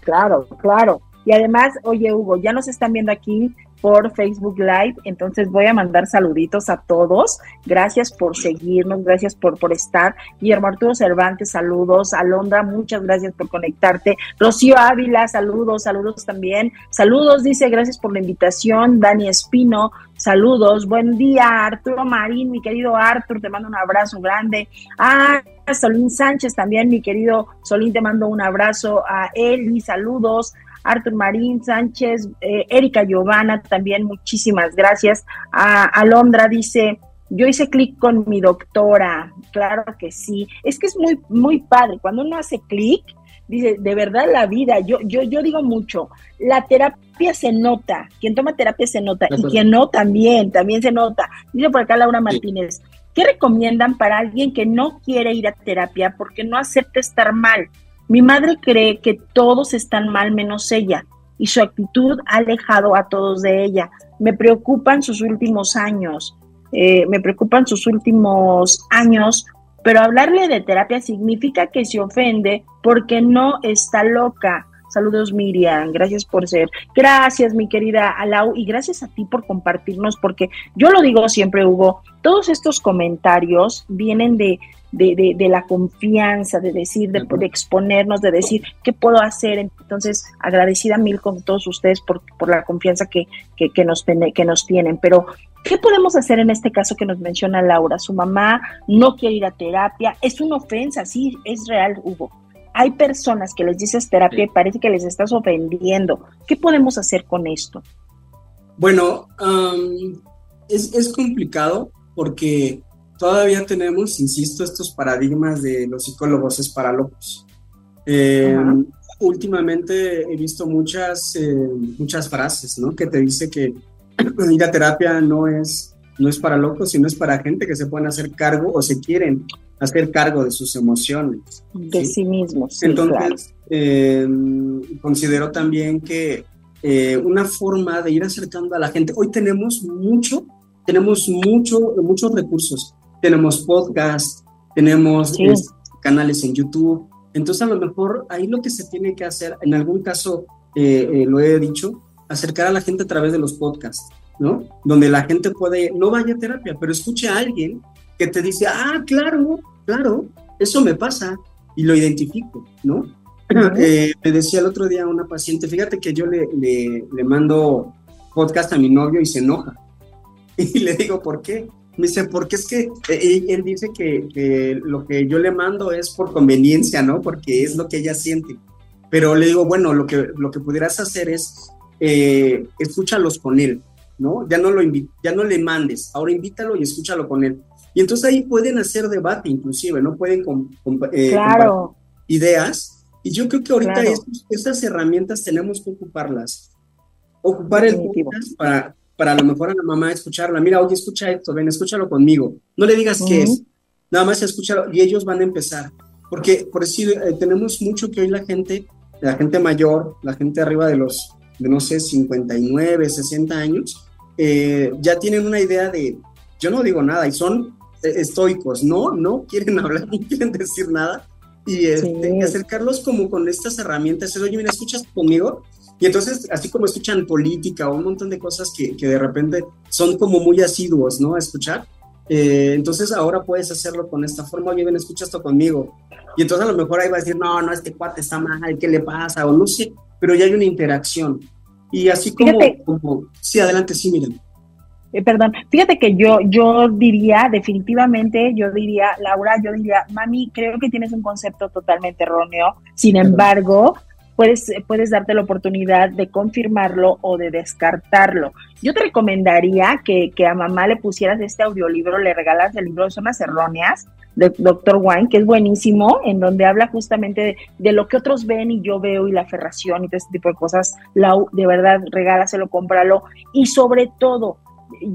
Claro, claro. Y además, oye Hugo, ya nos están viendo aquí por Facebook Live. Entonces voy a mandar saluditos a todos. Gracias por seguirnos, gracias por, por estar. Guillermo Arturo Cervantes, saludos. Alondra, muchas gracias por conectarte. Rocío Ávila, saludos, saludos también. Saludos, dice, gracias por la invitación. Dani Espino, saludos. Buen día, Arturo Marín, mi querido Artur, te mando un abrazo grande. Ah, Solín Sánchez también, mi querido Solín, te mando un abrazo. A Eli, saludos. Artur Marín Sánchez, eh, Erika Giovanna, también muchísimas gracias. A Alondra dice, yo hice clic con mi doctora, claro que sí. Es que es muy, muy padre. Cuando uno hace clic, dice, de verdad la vida, yo, yo, yo digo mucho, la terapia se nota, quien toma terapia se nota, y quien no también, también se nota. Dice por acá Laura Martínez, ¿qué recomiendan para alguien que no quiere ir a terapia porque no acepta estar mal? Mi madre cree que todos están mal menos ella y su actitud ha alejado a todos de ella. Me preocupan sus últimos años, eh, me preocupan sus últimos años, pero hablarle de terapia significa que se ofende porque no está loca. Saludos Miriam, gracias por ser. Gracias mi querida Alau y gracias a ti por compartirnos porque yo lo digo siempre Hugo, todos estos comentarios vienen de, de, de, la confianza, de decir, de, de, exponernos, de decir qué puedo hacer. Entonces, agradecida mil con todos ustedes por, por la confianza que, que, que, nos que nos tienen. Pero, ¿qué podemos hacer en este caso que nos menciona Laura? Su mamá no quiere ir a terapia. Es una ofensa, sí, es real, Hugo. Hay personas que les dices terapia y parece que les estás ofendiendo. ¿Qué podemos hacer con esto? Bueno, es, es complicado porque todavía tenemos, insisto, estos paradigmas de los psicólogos es para locos. Eh, últimamente he visto muchas, eh, muchas frases, ¿no? Que te dice que ir a terapia no es, no es para locos, sino es para gente que se pueden hacer cargo o se quieren hacer cargo de sus emociones. De sí, mismos. Entonces, eh, considero también que una forma de ir acercando a la gente, hoy tenemos mucho, tenemos mucho, muchos recursos tenemos podcast, tenemos este, canales en YouTube. Entonces, a lo mejor ahí lo que se tiene que hacer, en algún caso eh, eh, lo he dicho, acercar a la gente a través de los podcasts, ¿no? Donde la gente puede, no vaya a terapia, pero escuche a alguien que te dice, ah, claro, claro, eso me pasa y lo identifico, ¿no? Eh, me decía el otro día una paciente, fíjate que yo le, le, le mando podcast a mi novio y se enoja. Y le digo, ¿por qué? Me dice, porque es que eh, él dice que, lo que yo le mando es por conveniencia, ¿no? Porque es lo que ella siente. Pero le digo, bueno, lo que, lo que pudieras hacer es eh, escúchalos con él, ¿no? Ya no, lo ya no le mandes, ahora invítalo y escúchalo con él. Y entonces ahí pueden hacer debate inclusive, ¿no? Pueden eh, claro. ideas. Y yo creo que ahorita estas herramientas tenemos que ocuparlas. Ocupar el podcast para, para a lo mejor a la mamá escucharla, mira, oye, escucha esto, ven, escúchalo conmigo, no le digas qué es, nada más escúchalo y ellos van a empezar, porque por decir, eh, tenemos mucho que hoy la gente, la gente mayor, la gente arriba de los, de no sé, 59, 60 años, eh, ya tienen una idea de, yo no digo nada y son eh, estoicos, no, no quieren hablar, no quieren decir nada. Y este, acercarlos como con estas herramientas, oye, mira, escuchas conmigo, y entonces, así como escuchan política o un montón de cosas que, que de repente son como muy asiduos, ¿no? A escuchar, eh, entonces ahora puedes hacerlo con esta forma, oye, ven, escucha esto conmigo. Y entonces a lo mejor ahí va a decir, no, no, este cuate está mal, ¿qué le pasa? O no sé, pero ya hay una interacción. Y así como, como sí, adelante, sí, miren. Eh, perdón, fíjate que yo, yo diría, definitivamente, yo diría, Laura, yo diría, mami, creo que tienes un concepto totalmente erróneo. Sin embargo, puedes, puedes darte la oportunidad de confirmarlo o de descartarlo. Yo te recomendaría que, que a mamá le pusieras este audiolibro, le regalas el libro de Zonas Erróneas de Dr. Wine, que es buenísimo, en donde habla justamente de, lo que otros ven y yo veo y la aferración y todo este tipo de cosas. Lau, de verdad, regálaselo, cómpralo. Y sobre todo,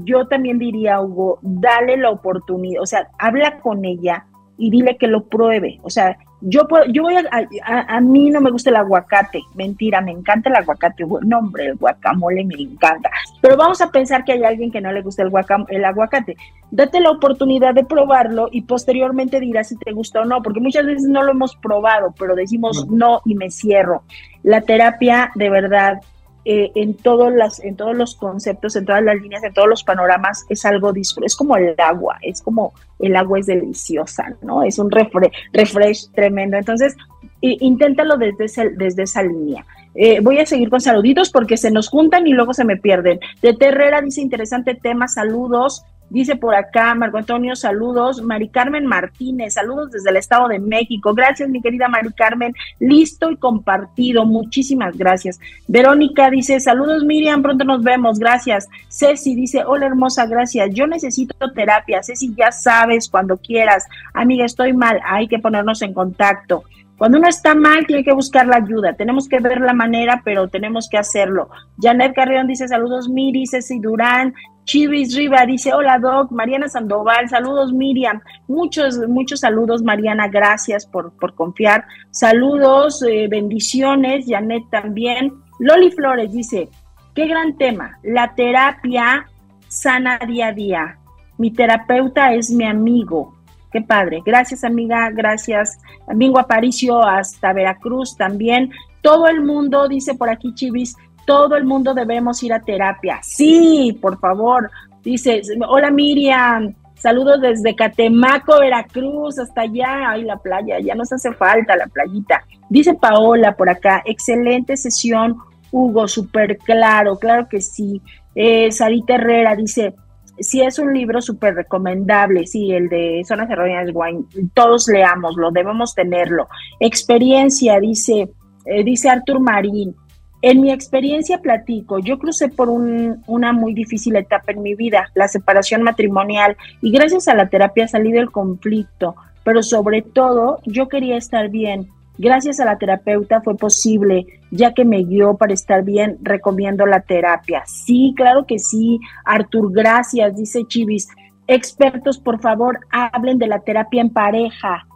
yo también diría, Hugo, dale la oportunidad, o sea, habla con ella y dile que lo pruebe. O sea, yo puedo, yo voy a, a, mí no me gusta el aguacate, mentira, me encanta el aguacate, no hombre, el guacamole me encanta, pero vamos a pensar que hay alguien que no le gusta el, el aguacate, date la oportunidad de probarlo y posteriormente dirás si te gusta o no, porque muchas veces no lo hemos probado, pero decimos no y me cierro. La terapia de verdad eh, en, todos las, en todos los conceptos, en todas las líneas, en todos los panoramas, es algo es como el agua, es como el agua es deliciosa, ¿no? Es un refre refresh tremendo. Entonces, inténtalo desde, desde esa línea. Eh, voy a seguir con saluditos porque se nos juntan y luego se me pierden. De Terrera dice interesante tema, saludos. Dice por acá Marco Antonio, saludos. Mari Carmen Martínez, saludos desde el Estado de México. Gracias, mi querida Mari Carmen. Listo y compartido. Muchísimas gracias. Verónica dice, saludos Miriam, pronto nos vemos. Gracias. Ceci dice, hola hermosa, gracias. Yo necesito terapia. Ceci, ya sabes, cuando quieras. Amiga, estoy mal. Hay que ponernos en contacto. Cuando uno está mal, tiene que buscar la ayuda. Tenemos que ver la manera, pero tenemos que hacerlo. Janet Carrión dice saludos, Miri, Ceci Durán. Chivis Riva dice hola, Doc. Mariana Sandoval, saludos, Miriam. Muchos, muchos saludos, Mariana. Gracias por, por confiar. Saludos, eh, bendiciones. Janet también. Loli Flores dice, qué gran tema. La terapia sana día a día. Mi terapeuta es mi amigo Qué padre. Gracias, amiga. Gracias. Domingo Aparicio hasta Veracruz también. Todo el mundo, dice por aquí Chivis, todo el mundo debemos ir a terapia. Sí, por favor. Dice, hola Miriam, saludos desde Catemaco, Veracruz, hasta allá. Ay, la playa, ya nos hace falta la playita. Dice Paola por acá, excelente sesión, Hugo, súper claro, claro que sí. Eh, Sarita Herrera dice, sí es un libro súper recomendable, sí, el de Zonas Erróneas Wine, todos leamos, lo debemos tenerlo. Experiencia, dice, eh, dice Artur Marín, en mi experiencia platico, yo crucé por una muy difícil etapa en mi vida, la separación matrimonial, y gracias a la terapia salí del conflicto, pero sobre todo yo quería estar bien, Gracias a la terapeuta fue posible, ya que me guió para estar bien, recomiendo la terapia. Sí, claro que sí. Artur, gracias, dice Chivis. Expertos, por favor, hablen de la terapia en pareja.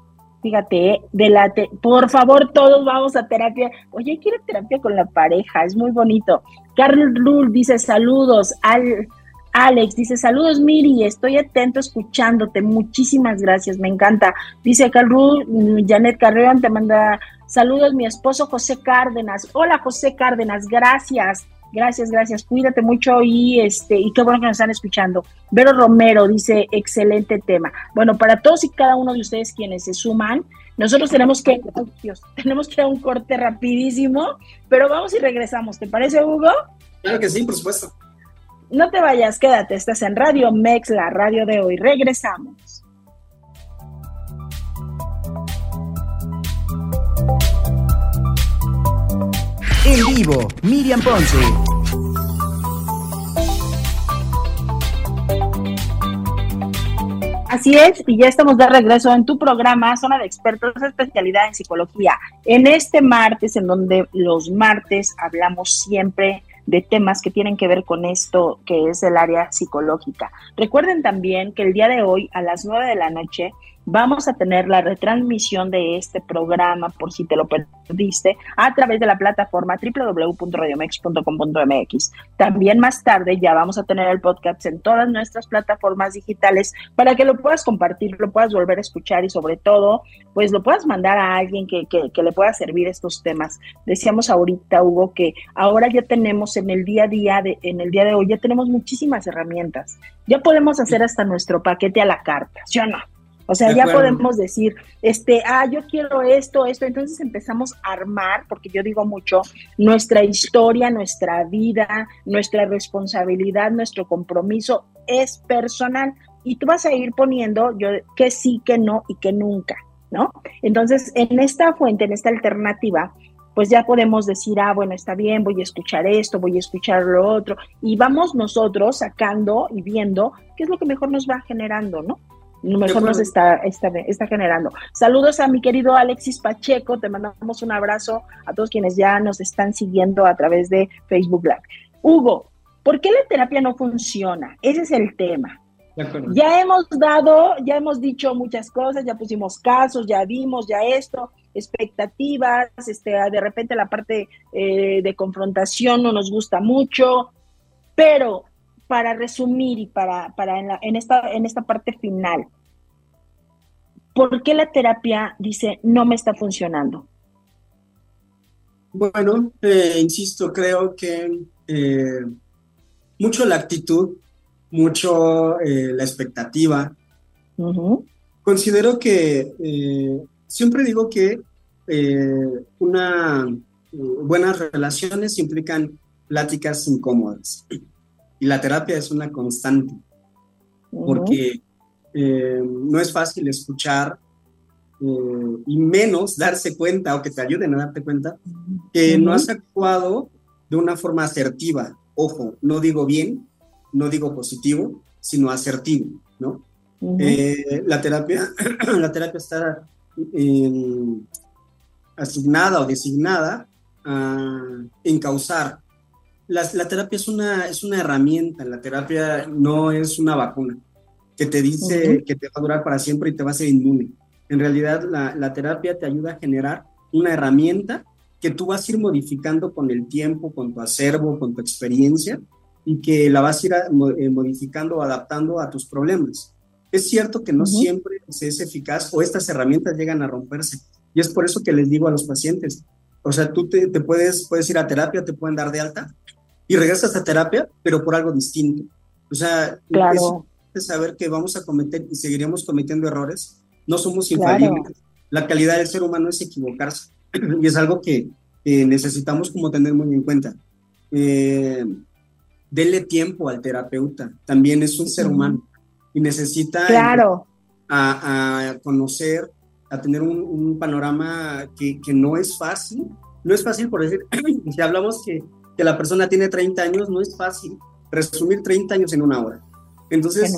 Fíjate, ¿eh? de la por favor, todos vamos a terapia. Oye, quiero terapia con la pareja, es muy bonito. Carl Rull dice saludos. Al, Alex dice, saludos Miri, estoy atento escuchándote, muchísimas gracias, me encanta. Dice Carru, mm, Janet Carreón te manda saludos mi esposo José Cárdenas. Hola José Cárdenas, gracias, gracias, gracias, cuídate mucho y este, y qué bueno que nos están escuchando. Vero Romero dice, excelente tema. Bueno, para todos y cada uno de ustedes quienes se suman, nosotros tenemos que, tenemos que dar un corte rapidísimo, pero vamos y regresamos. ¿Te parece, Hugo? Claro que sí, por supuesto. No te vayas, quédate, estás en Radio Mex, la radio de hoy. Regresamos. En vivo, Miriam Ponce. Así es, y ya estamos de regreso en tu programa Zona de Expertos, especialidad en psicología. En este martes, en donde los martes hablamos siempre de temas que tienen que ver con esto que es el área psicológica. Recuerden también que el día de hoy a las 9 de la noche Vamos a tener la retransmisión de este programa, por si te lo perdiste, a través de la plataforma www.radiomex.com.mx. También más tarde ya vamos a tener el podcast en todas nuestras plataformas digitales para que lo puedas compartir, lo puedas volver a escuchar y sobre todo, pues lo puedas mandar a alguien que, que le pueda servir estos temas. Decíamos ahorita, Hugo, que ahora ya tenemos en el día a día, de, en el día de hoy, ya tenemos muchísimas herramientas. Ya podemos hacer hasta nuestro paquete a la carta, ¿sí o no? O sea, ya podemos decir, este, ah, yo quiero esto, esto. Entonces empezamos a armar, porque yo digo mucho, nuestra historia, nuestra vida, nuestra responsabilidad, nuestro compromiso es personal. Y tú vas a ir poniendo yo que sí, que no y que nunca, ¿no? Entonces, en esta fuente, en esta alternativa, pues ya podemos decir, ah, bueno, está bien, voy a escuchar esto, voy a escuchar lo otro, y vamos nosotros sacando y viendo qué es lo que mejor nos va generando, ¿no? Mejor nos está, está, está, generando. Saludos a mi querido Alexis Pacheco, te mandamos un abrazo a todos quienes ya nos están siguiendo a través de Facebook Live. Hugo, ¿por qué la terapia no funciona? Ese es el tema. Ya hemos dado, ya hemos dicho muchas cosas, ya pusimos casos, ya vimos, ya esto, expectativas, este, de repente la parte eh, de confrontación no nos gusta mucho, pero para resumir y para, para en, esta, en esta parte final, ¿por qué la terapia dice no me está funcionando? Bueno, eh, insisto, creo que eh, mucho la actitud, mucho eh, la expectativa. Considero que siempre digo que una buenas relaciones implican pláticas incómodas y la terapia es una constante, porque eh, no es fácil escuchar eh, y menos darse cuenta o que te ayuden a darte cuenta que no has actuado de una forma asertiva. Ojo, no digo bien, no digo positivo, sino asertivo, ¿no? Eh, la terapia, la terapia está asignada o designada a encauzar la, terapia es una, es una herramienta, la terapia no es una vacuna que te dice que te va a durar para siempre y te va a ser inmune. En realidad, la, terapia te ayuda a generar una herramienta que tú vas a ir modificando con el tiempo, con tu acervo, con tu experiencia, y que la vas a ir eh, modificando o adaptando a tus problemas. Es cierto que no siempre es eficaz o estas herramientas llegan a romperse. Y es por eso que les digo a los pacientes, o sea, tú te, te puedes, puedes ir a terapia, te pueden dar de alta, y regresas a terapia, pero por algo distinto. O sea, es saber que vamos a cometer y seguiremos cometiendo errores. No somos infalibles. La calidad del ser humano es equivocarse. y es algo que necesitamos como tener muy en cuenta. Eh, denle tiempo al terapeuta. También es un ser humano y necesita claro. a, conocer, a tener un, panorama que, que, no es fácil. No es fácil, por decir, si hablamos que que la persona tiene 30 años, no es fácil resumir 30 años en una hora. Entonces,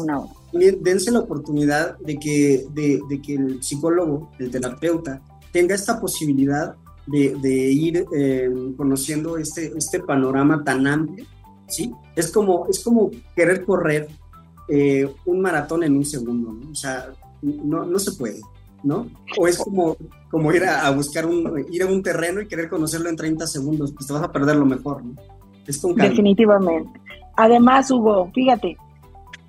dense la oportunidad de que, de, que el psicólogo, el terapeuta, tenga esta posibilidad de, ir eh, conociendo este, este panorama tan amplio, ¿sí? Es como, es como querer correr eh, un maratón en un segundo, ¿no? O sea, no, no se puede. ¿No? O es como, como ir a, buscar un, ir a un terreno y querer conocerlo en 30 segundos, pues te vas a perder lo mejor, ¿no? Es con Definitivamente. Además, Hugo, fíjate,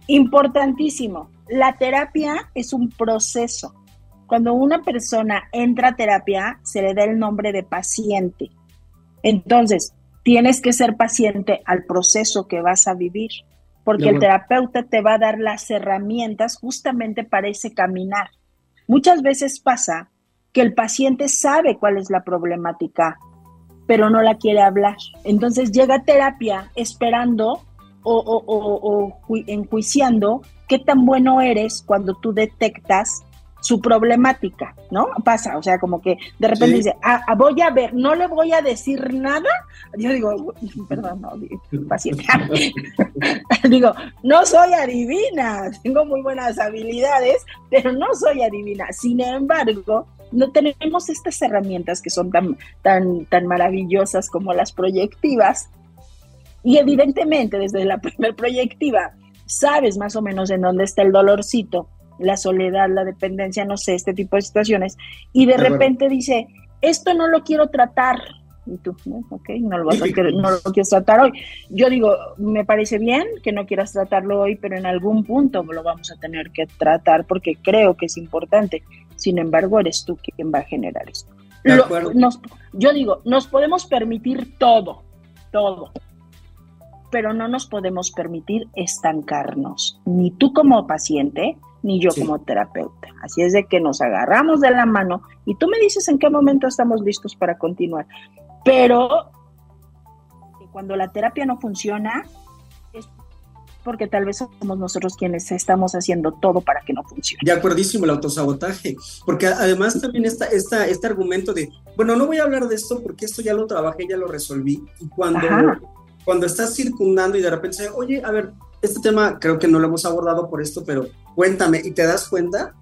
importantísimo, la terapia es un proceso. Cuando una persona entra a terapia, se le da el nombre de paciente. Entonces, tienes que ser paciente al proceso que vas a vivir, porque el terapeuta te va a dar las herramientas justamente para ese caminar. Muchas veces pasa que el paciente sabe cuál es la problemática, pero no la quiere hablar. Entonces llega a terapia esperando o, o, enjuiciando qué tan bueno eres cuando tú detectas su problemática, ¿no? Pasa, o sea, como que de repente dice, ah, ah, voy a ver, no le voy a decir nada. Yo digo, perdón, no, paciencia. digo, no soy adivina, tengo muy buenas habilidades, pero no soy adivina. Sin embargo, no tenemos estas herramientas que son tan, tan, tan maravillosas como las proyectivas y evidentemente desde la primer proyectiva sabes más o menos en dónde está el dolorcito, la soledad, la dependencia, no sé, este tipo de situaciones, y de, repente dice, esto no lo quiero tratar, y tú, ok, no lo, vas a querer, no lo quieres tratar hoy. Yo digo, me parece bien que no quieras tratarlo hoy, pero en algún punto lo vamos a tener que tratar porque creo que es importante. Sin embargo, eres tú quien va a generar esto. yo digo, nos podemos permitir todo, todo, pero no nos podemos permitir estancarnos, ni tú como paciente, ni yo como terapeuta. Así es de que nos agarramos de la mano y tú me dices en qué momento estamos listos para continuar. Pero cuando la terapia no funciona, es porque tal vez somos nosotros quienes estamos haciendo todo para que no funcione. De acuerdísimo, el autosabotaje, porque además también está este argumento de, bueno, no voy a hablar de esto porque esto ya lo trabajé, ya lo resolví, y cuando, cuando estás circundando y de repente, oye, a ver, este tema creo que no lo hemos abordado por esto, pero cuéntame, y te das cuenta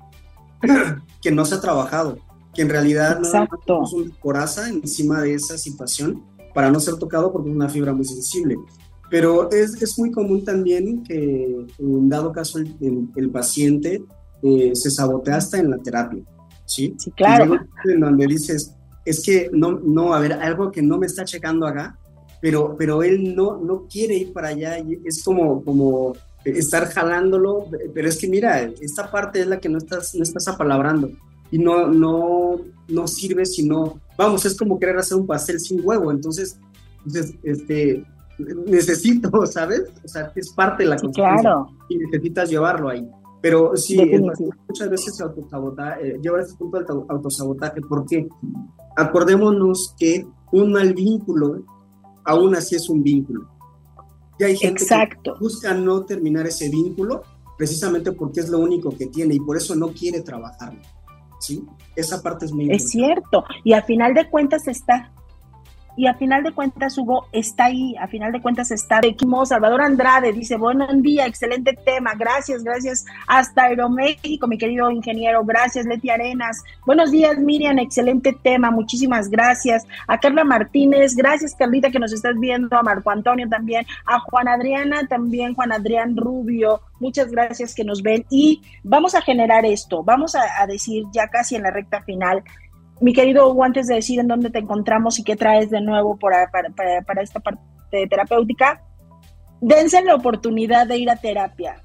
que no se ha trabajado que en realidad no es una coraza encima de esa situación para no ser tocado porque es una fibra muy sensible. Pero es, es muy común también que en dado caso el, paciente eh, se sabotea hasta en la terapia, ¿sí? Sí, claro. En donde dices, es que no, no, a ver, algo que no me está checando acá, pero, pero él no, no quiere ir para allá, es como, como estar jalándolo, pero es que mira, esta parte es la que no estás, no estás apalabrando y no, no, no sirve si no, vamos, es como querer hacer un pastel sin huevo, entonces, entonces este, necesito, ¿sabes? O sea, es parte de la sí, claro. y necesitas llevarlo ahí. Pero sí, muchas veces se autosabotaje, eh, lleva este punto del autosabotaje, porque acordémonos que un mal vínculo, aún así es un vínculo. Y hay gente Exacto. que busca no terminar ese vínculo precisamente porque es lo único que tiene y por eso no quiere trabajarlo. ¿sí? Esa parte es muy importante. Es cierto, y al final de cuentas está y a final de cuentas Hugo está ahí, a final de cuentas está Equimo Salvador Andrade, dice, buen día, excelente tema, gracias, gracias hasta Aeroméxico, mi querido ingeniero, gracias Leti Arenas, buenos días Miriam, excelente tema, muchísimas gracias, a Carla Martínez, gracias Carlita que nos estás viendo, a Marco Antonio también, a Juan Adriana también, Juan Adrián Rubio, muchas gracias que nos ven. Y vamos a generar esto, vamos a, a decir ya casi en la recta final, mi querido Hugo, antes de decir en dónde te encontramos y qué traes de nuevo para, para, esta parte terapéutica, dense la oportunidad de ir a terapia.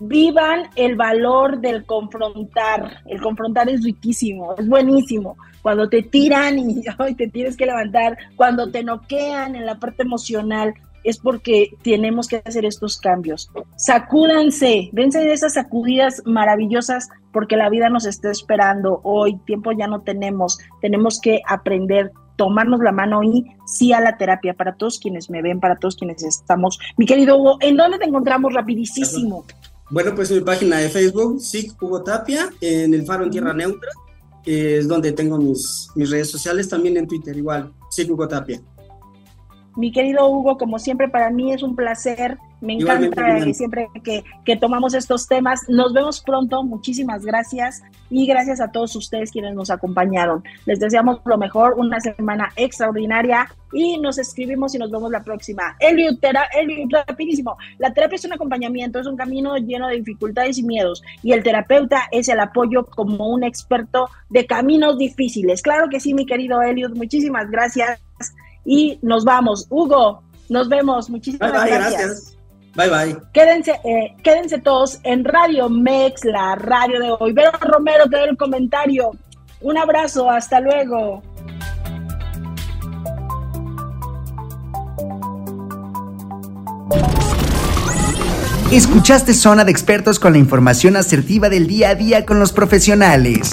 Vivan el valor del confrontar. El confrontar es riquísimo, es buenísimo. Cuando te tiran y te tienes que levantar, cuando te noquean en la parte emocional, es porque tenemos que hacer estos cambios. Sacúdanse, dense de esas sacudidas maravillosas porque la vida nos está esperando. Hoy tiempo ya no tenemos, tenemos que aprender tomarnos la mano y sí a la terapia para todos quienes me ven, para todos quienes estamos. Mi querido Hugo, ¿en dónde te encontramos rapidísimo? Bueno, pues en mi página de Facebook, sí, Hugo Tapia, en el Faro en Tierra Neutra, es donde tengo mis, mis redes sociales, también en Twitter igual, sí, Hugo Tapia. Mi querido Hugo, como siempre, para mí es un placer. Me encanta siempre que, que, tomamos estos temas. Nos vemos pronto. Muchísimas gracias. Y gracias a todos ustedes quienes nos acompañaron. Les deseamos lo mejor, una semana extraordinaria. Y nos escribimos y nos vemos la próxima. Eliud, rapidísimo. La terapia es un acompañamiento, es un camino lleno de dificultades y miedos. Y el terapeuta es el apoyo como un experto de caminos difíciles. Claro que sí, mi querido Eliud. Muchísimas gracias y nos vamos. Hugo, nos vemos. Muchísimas gracias. Bye bye. Quédense, eh, quédense todos en Radio Mex, la radio de hoy. Vero Romero te doy el comentario. Un abrazo, hasta luego. Escuchaste Zona de Expertos con la información asertiva del día a día con los profesionales.